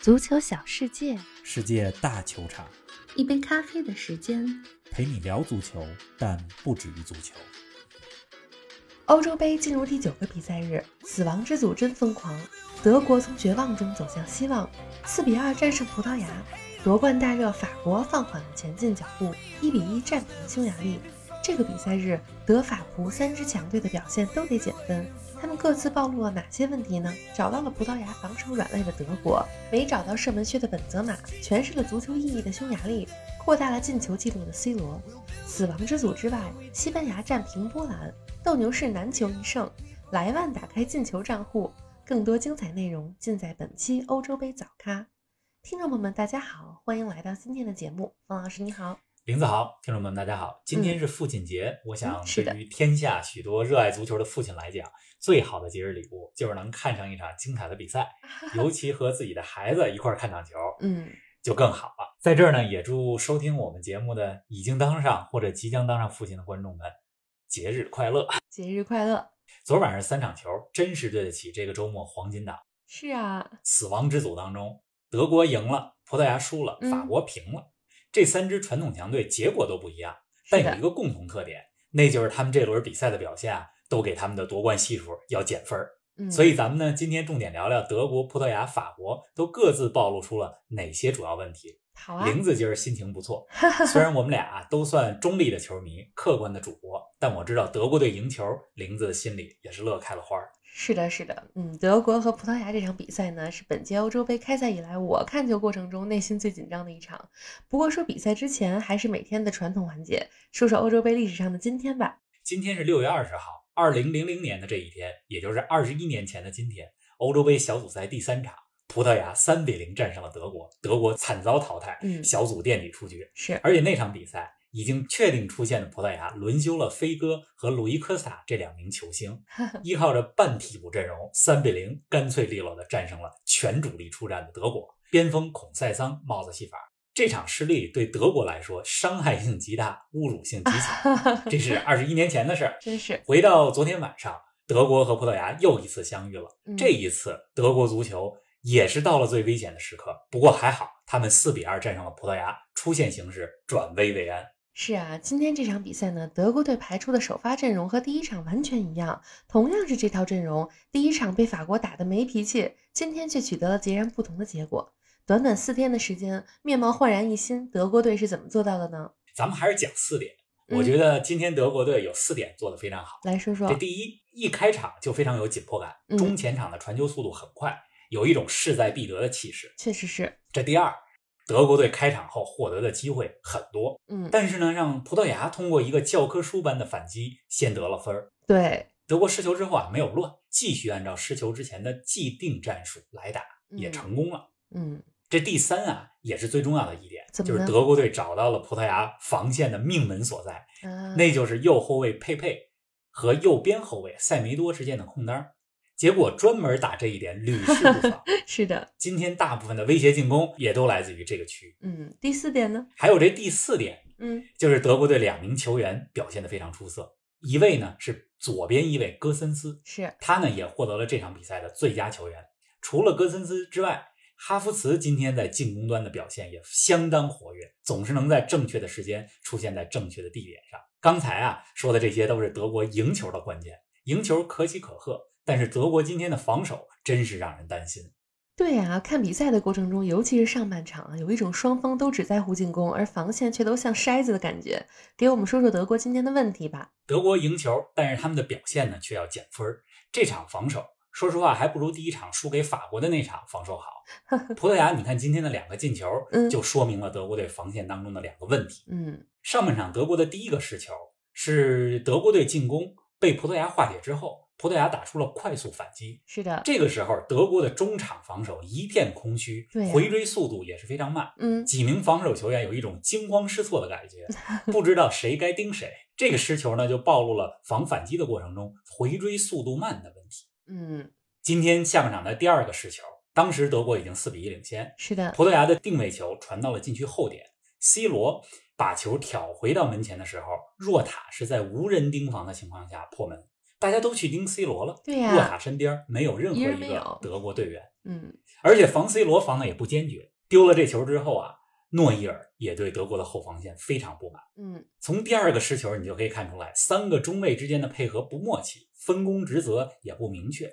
足球小世界，世界大球场，一杯咖啡的时间，陪你聊足球，但不止于足球。欧洲杯进入第九个比赛日，死亡之组真疯狂，德国从绝望中走向希望，四比二战胜葡萄牙，夺冠大热法国放缓了前进脚步，一比一战平匈牙利。这个比赛日，德法葡三支强队的表现都得减分。他们各自暴露了哪些问题呢？找到了葡萄牙防守软肋的德国，没找到射门靴的本泽马，诠释了足球意义的匈牙利，扩大了进球纪录的 C 罗。死亡之组之外，西班牙战平波兰，斗牛士难求一胜，莱万打开进球账户。更多精彩内容尽在本期欧洲杯早咖。听众朋友们，大家好，欢迎来到今天的节目。方老师你好。林子豪，听众们，大家好！今天是父亲节，我想对于天下许多热爱足球的父亲来讲，最好的节日礼物就是能看上一场精彩的比赛，尤其和自己的孩子一块看场球，嗯，就更好了。在这儿呢，也祝收听我们节目的已经当上或者即将当上父亲的观众们节日快乐！节日快乐！昨晚上三场球，真是对得起这个周末黄金档。是啊，死亡之组当中，德国赢了，葡萄牙输了，法国平了。这三支传统强队结果都不一样，但有一个共同特点，那就是他们这轮比赛的表现啊，都给他们的夺冠系数要减分儿。所以咱们呢，今天重点聊聊德国、葡萄牙、法国都各自暴露出了哪些主要问题。好啊，玲子今儿心情不错，虽然我们俩都算中立的球迷、客观的主播，但我知道德国队赢球，玲子心里也是乐开了花儿。是的，是的，嗯，德国和葡萄牙这场比赛呢，是本届欧洲杯开赛以来我看球过程中内心最紧张的一场。不过说比赛之前，还是每天的传统环节，说说欧洲杯历史上的今天吧。今天是六月二十号，二零零零年的这一天，也就是二十一年前的今天，欧洲杯小组赛第三场，葡萄牙三比零战胜了德国，德国惨遭淘汰，嗯小组垫底出局。是，而且那场比赛。已经确定出现的葡萄牙轮休了飞哥和鲁伊科斯塔这两名球星，依靠着半替补阵容，三比零干脆利落的战胜了全主力出战的德国。边锋孔塞桑帽子戏法，这场失利对德国来说伤害性极大，侮辱性极强。这是二十一年前的事儿，真是。回到昨天晚上，德国和葡萄牙又一次相遇了。这一次，德国足球也是到了最危险的时刻。不过还好，他们四比二战胜了葡萄牙，出线形势转危为安。是啊，今天这场比赛呢，德国队排出的首发阵容和第一场完全一样，同样是这套阵容，第一场被法国打得没脾气，今天却取得了截然不同的结果。短短四天的时间，面貌焕然一新，德国队是怎么做到的呢？咱们还是讲四点，我觉得今天德国队有四点做得非常好。来说说，这第一，一开场就非常有紧迫感，中前场的传球速度很快，有一种势在必得的气势。确实是。这第二。德国队开场后获得的机会很多，嗯，但是呢，让葡萄牙通过一个教科书般的反击先得了分儿。对，德国失球之后啊，没有乱，继续按照失球之前的既定战术来打，也成功了。嗯，这第三啊，也是最重要的一点，就是德国队找到了葡萄牙防线的命门所在，那就是右后卫佩佩和右边后卫塞梅多之间的空当。结果专门打这一点屡试不爽。是的，今天大部分的威胁进攻也都来自于这个区域。嗯，第四点呢？还有这第四点，嗯，就是德国队两名球员表现得非常出色。一位呢是左边一位戈森斯，是他呢也获得了这场比赛的最佳球员。除了戈森斯之外，哈弗茨今天在进攻端的表现也相当活跃，总是能在正确的时间出现在正确的地点上。刚才啊说的这些都是德国赢球的关键，赢球可喜可贺。但是德国今天的防守真是让人担心。对呀，看比赛的过程中，尤其是上半场，有一种双方都只在乎进攻，而防线却都像筛子的感觉。给我们说说德国今天的问题吧。德国赢球，但是他们的表现呢却要减分。这场防守，说实话还不如第一场输给法国的那场防守好。葡萄牙，你看今天的两个进球，就说明了德国队防线当中的两个问题。嗯，上半场德国的第一个失球是德国队进攻被葡萄牙化解之后。葡萄牙打出了快速反击，是的，这个时候德国的中场防守一片空虚，回追速度也是非常慢。嗯，几名防守球员有一种惊慌失措的感觉，不知道谁该盯谁。这个失球呢，就暴露了防反击的过程中回追速度慢的问题。嗯，今天下半场的第二个失球，当时德国已经四比一领先，是的，葡萄牙的定位球传到了禁区后点，C 罗把球挑回到门前的时候，若塔是在无人盯防的情况下破门。大家都去盯 C 罗了，对呀，洛塔身边没有任何一个德国队员。嗯，而且防 C 罗防的也不坚决。丢了这球之后啊，诺伊尔也对德国的后防线非常不满。嗯，从第二个失球你就可以看出来，三个中卫之间的配合不默契，分工职责也不明确。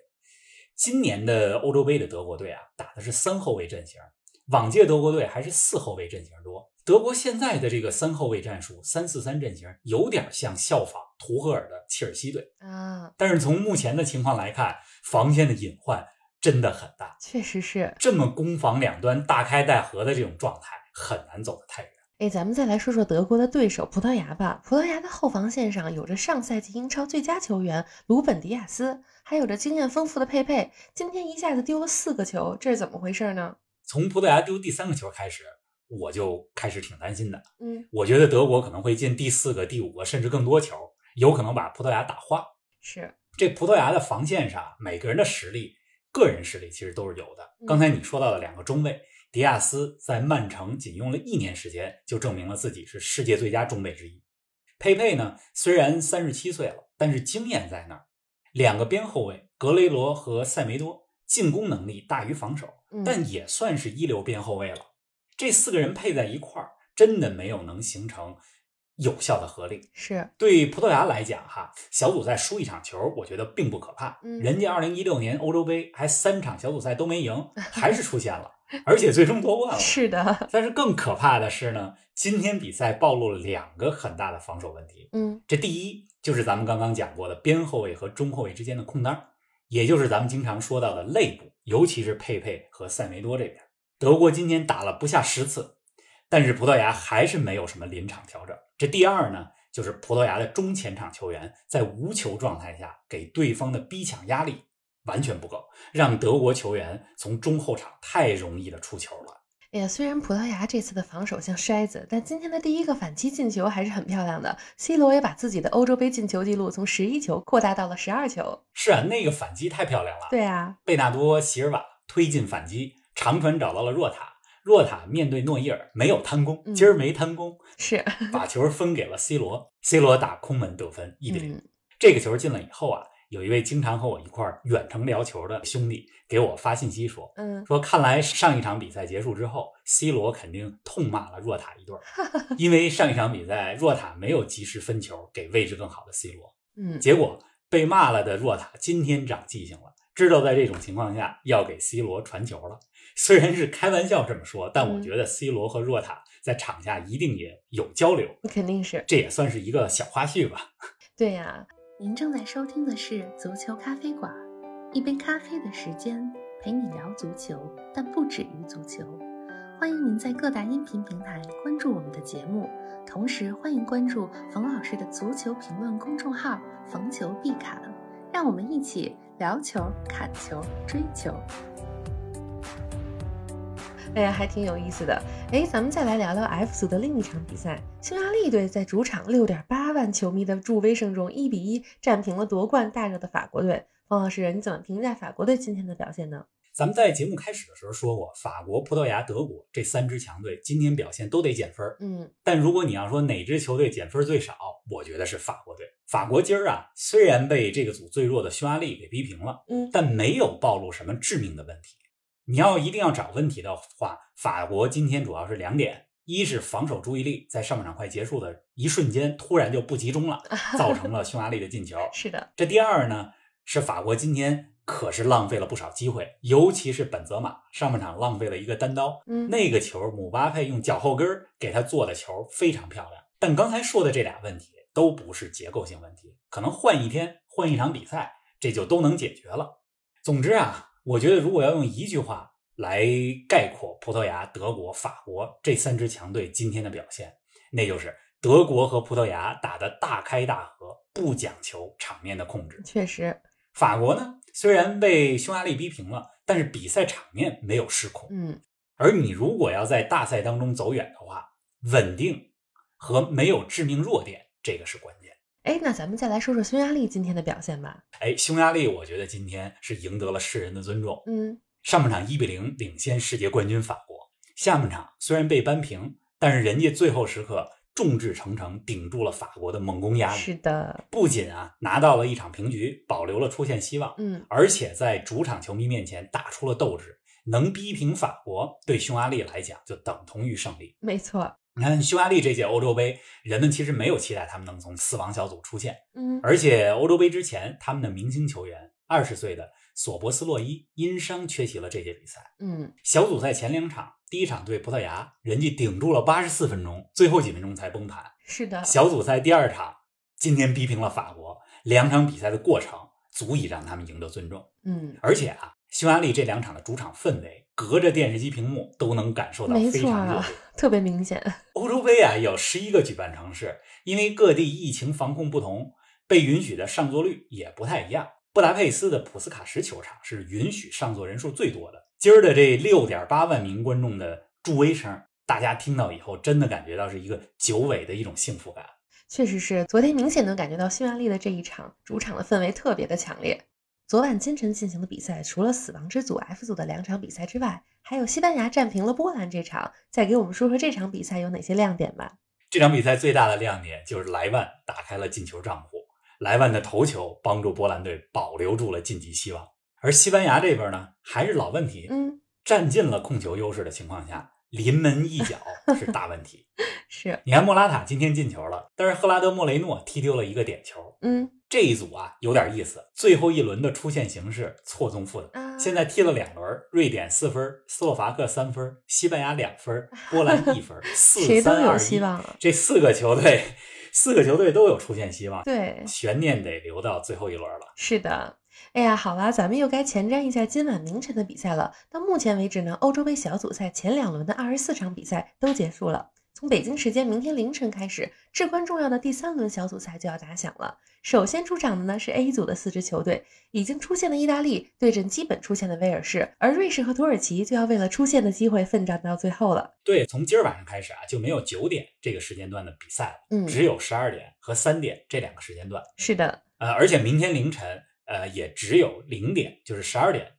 今年的欧洲杯的德国队啊，打的是三后卫阵型，往届德国队还是四后卫阵型多。德国现在的这个三后卫战术，三四三阵型，有点像效仿图赫尔的切尔西队啊。但是从目前的情况来看，防线的隐患真的很大。确实是这么攻防两端大开大合的这种状态，很难走得太远。哎，咱们再来说说德国的对手葡萄牙吧。葡萄牙的后防线上有着上赛季英超最佳球员鲁本迪亚斯，还有着经验丰富的佩佩。今天一下子丢了四个球，这是怎么回事呢？从葡萄牙丢第三个球开始。我就开始挺担心的，嗯，我觉得德国可能会进第四个、第五个，甚至更多球，有可能把葡萄牙打花。是这葡萄牙的防线上，每个人的实力、个人实力其实都是有的。刚才你说到的两个中卫，迪亚斯在曼城仅用了一年时间就证明了自己是世界最佳中卫之一。佩佩呢，虽然三十七岁了，但是经验在那儿。两个边后卫格雷罗和塞梅多，进攻能力大于防守，但也算是一流边后卫了。这四个人配在一块儿，真的没有能形成有效的合力。是对葡萄牙来讲，哈，小组赛输一场球，我觉得并不可怕。嗯，人家二零一六年欧洲杯还三场小组赛都没赢，还是出现了，而且最终夺冠了。是的。但是更可怕的是呢，今天比赛暴露了两个很大的防守问题。嗯，这第一就是咱们刚刚讲过的边后卫和中后卫之间的空当，也就是咱们经常说到的肋部，尤其是佩佩和塞梅多这边。德国今天打了不下十次，但是葡萄牙还是没有什么临场调整。这第二呢，就是葡萄牙的中前场球员在无球状态下给对方的逼抢压力完全不够，让德国球员从中后场太容易的出球了。哎呀，虽然葡萄牙这次的防守像筛子，但今天的第一个反击进球还是很漂亮的。C 罗也把自己的欧洲杯进球记录从十一球扩大到了十二球。是啊，那个反击太漂亮了。对啊，贝纳多·席尔瓦推进反击。长传找到了若塔，若塔面对诺伊尔没有贪功，今儿没贪功，是把球分给了 C 罗，C 罗打空门得分，一比零。嗯、这个球进了以后啊，有一位经常和我一块远程聊球的兄弟给我发信息说，嗯，说看来上一场比赛结束之后，C 罗肯定痛骂了若塔一顿，因为上一场比赛若塔没有及时分球给位置更好的 C 罗，嗯，结果被骂了的若塔今天长记性了，知道在这种情况下要给 C 罗传球了。虽然是开玩笑这么说，但我觉得 C 罗和若塔在场下一定也有交流，肯定是，这也算是一个小花絮吧。对呀，您正在收听的是足球咖啡馆，一杯咖啡的时间陪你聊足球，但不止于足球。欢迎您在各大音频平台关注我们的节目，同时欢迎关注冯老师的足球评论公众号“冯球必侃”，让我们一起聊球、砍球、追球。哎呀，还挺有意思的。哎，咱们再来聊聊 F 组的另一场比赛，匈牙利队在主场六点八万球迷的助威声中，一比一战平了夺冠大热的法国队。方老师，你怎么评价法国队今天的表现呢？咱们在节目开始的时候说过，法国、葡萄牙、德国这三支强队今天表现都得减分。嗯，但如果你要说哪支球队减分最少，我觉得是法国队。法国今儿啊，虽然被这个组最弱的匈牙利给逼平了，嗯，但没有暴露什么致命的问题。你要一定要找问题的话，法国今天主要是两点：一是防守注意力在上半场快结束的一瞬间突然就不集中了，造成了匈牙利的进球。是的，这第二呢，是法国今天可是浪费了不少机会，尤其是本泽马上半场浪费了一个单刀，嗯，那个球姆巴佩用脚后跟给他做的球非常漂亮。但刚才说的这俩问题都不是结构性问题，可能换一天换一场比赛，这就都能解决了。总之啊。我觉得，如果要用一句话来概括葡萄牙、德国、法国这三支强队今天的表现，那就是德国和葡萄牙打得大开大合，不讲求场面的控制。确实，法国呢，虽然被匈牙利逼平了，但是比赛场面没有失控。嗯，而你如果要在大赛当中走远的话，稳定和没有致命弱点，这个是关键。哎，那咱们再来说说匈牙利今天的表现吧。哎，匈牙利，我觉得今天是赢得了世人的尊重。嗯，上半场一比零领先世界冠军法国，下半场虽然被扳平，但是人家最后时刻众志成城，顶住了法国的猛攻压力。是的，不仅啊拿到了一场平局，保留了出线希望，嗯，而且在主场球迷面前打出了斗志，能逼平法国，对匈牙利来讲就等同于胜利。没错，你看匈牙利这届欧洲杯，人们其实没有期待他们能从死亡小组出现，嗯，而且欧洲杯之前，他们的明星球员二十岁的索博斯洛伊因伤缺席了这届比赛。嗯，小组赛前两场，第一场对葡萄牙，人家顶住了八十四分钟，最后几分钟才崩盘。是的，小组赛第二场，今天逼平了法国，两场比赛的过程足以让他们赢得尊重。嗯，而且啊，匈牙利这两场的主场氛围，隔着电视机屏幕都能感受到非常热特别明显。欧洲杯啊，有十一个举办城市，因为各地疫情防控不同，被允许的上座率也不太一样。布达佩斯的普斯卡什球场是允许上座人数最多的。今儿的这六点八万名观众的助威声，大家听到以后，真的感觉到是一个久违的一种幸福感。确实是，昨天明显能感觉到匈牙利的这一场主场的氛围特别的强烈。昨晚今晨进行的比赛，除了死亡之组 F 组的两场比赛之外，还有西班牙战平了波兰这场。再给我们说说这场比赛有哪些亮点吧？这场比赛最大的亮点就是莱万打开了进球账户，莱万的头球帮助波兰队保留住了晋级希望。而西班牙这边呢，还是老问题，嗯，占尽了控球优势的情况下，临门一脚是大问题。是，你看莫拉塔今天进球了，但是赫拉德莫雷诺踢丢了一个点球。嗯这一组啊有点意思，最后一轮的出线形势错综复杂。啊，现在踢了两轮，瑞典四分，斯洛伐克三分，西班牙两分，波兰一分，四谁都有三二一。希望了。这四个球队，四个球队都有出线希望，对，悬念得留到最后一轮了。是的。哎呀，好啦，咱们又该前瞻一下今晚凌晨的比赛了。到目前为止呢，欧洲杯小组赛前两轮的二十四场比赛都结束了。从北京时间明天凌晨开始，至关重要的第三轮小组赛就要打响了。首先出场的呢是 A 组的四支球队，已经出现的意大利对阵基本出现的威尔士，而瑞士和土耳其就要为了出线的机会奋战到最后了。对，从今儿晚上开始啊，就没有九点这个时间段的比赛了，嗯，只有十二点和三点这两个时间段。是的，呃，而且明天凌晨，呃，也只有零点，就是十二点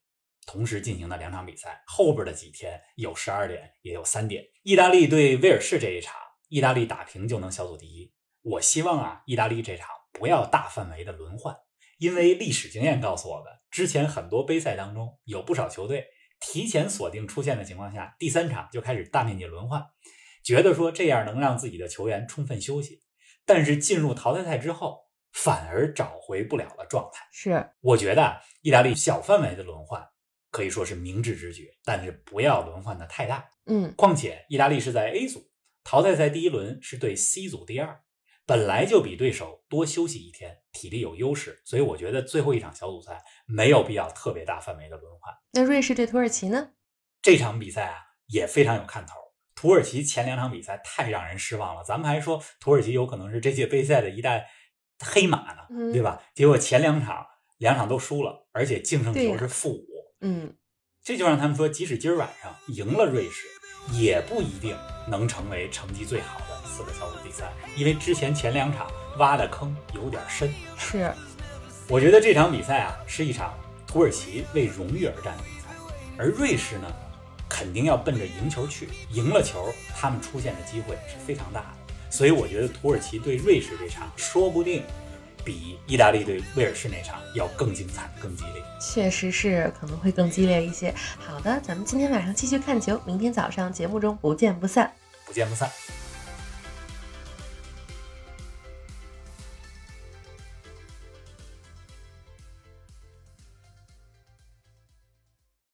同时进行的两场比赛。后边的几天有十二点，也有三点。意大利对威尔士这一场，意大利打平就能小组第一。我希望啊，意大利这场不要大范围的轮换，因为历史经验告诉我们，之前很多杯赛当中有不少球队提前锁定出线的情况下，第三场就开始大面积轮换，觉得说这样能让自己的球员充分休息。但是进入淘汰赛之后，反而找回不了了状态。是，我觉得啊意大利小范围的轮换可以说是明智之举，但是不要轮换的太大。嗯，况且意大利是在 A 组，淘汰赛第一轮是对 C 组第二，本来就比对手多休息一天，体力有优势，所以我觉得最后一场小组赛没有必要特别大范围的轮换。那瑞士对土耳其呢？这场比赛啊也非常有看头。土耳其前两场比赛太让人失望了，咱们还说土耳其有可能是这届杯赛的一代黑马呢，嗯对吧？结果前两场两场都输了，而且净胜球是负五，嗯，这就让他们说，即使今儿晚上赢了瑞士，也不一定能成为成绩最好的四个小组第三，因为之前前两场挖的坑有点深。是，我觉得这场比赛啊，是一场土耳其为荣誉而战的比赛，而瑞士呢，肯定要奔着赢球去，赢了球，他们出现的机会是非常大的。所以我觉得土耳其对瑞士这场，说不定比意大利对威尔士那场要更精彩、更激烈。确实是可能会更激烈一些。好的，咱们今天晚上继续看球，明天早上节目中不见不散。不见不散。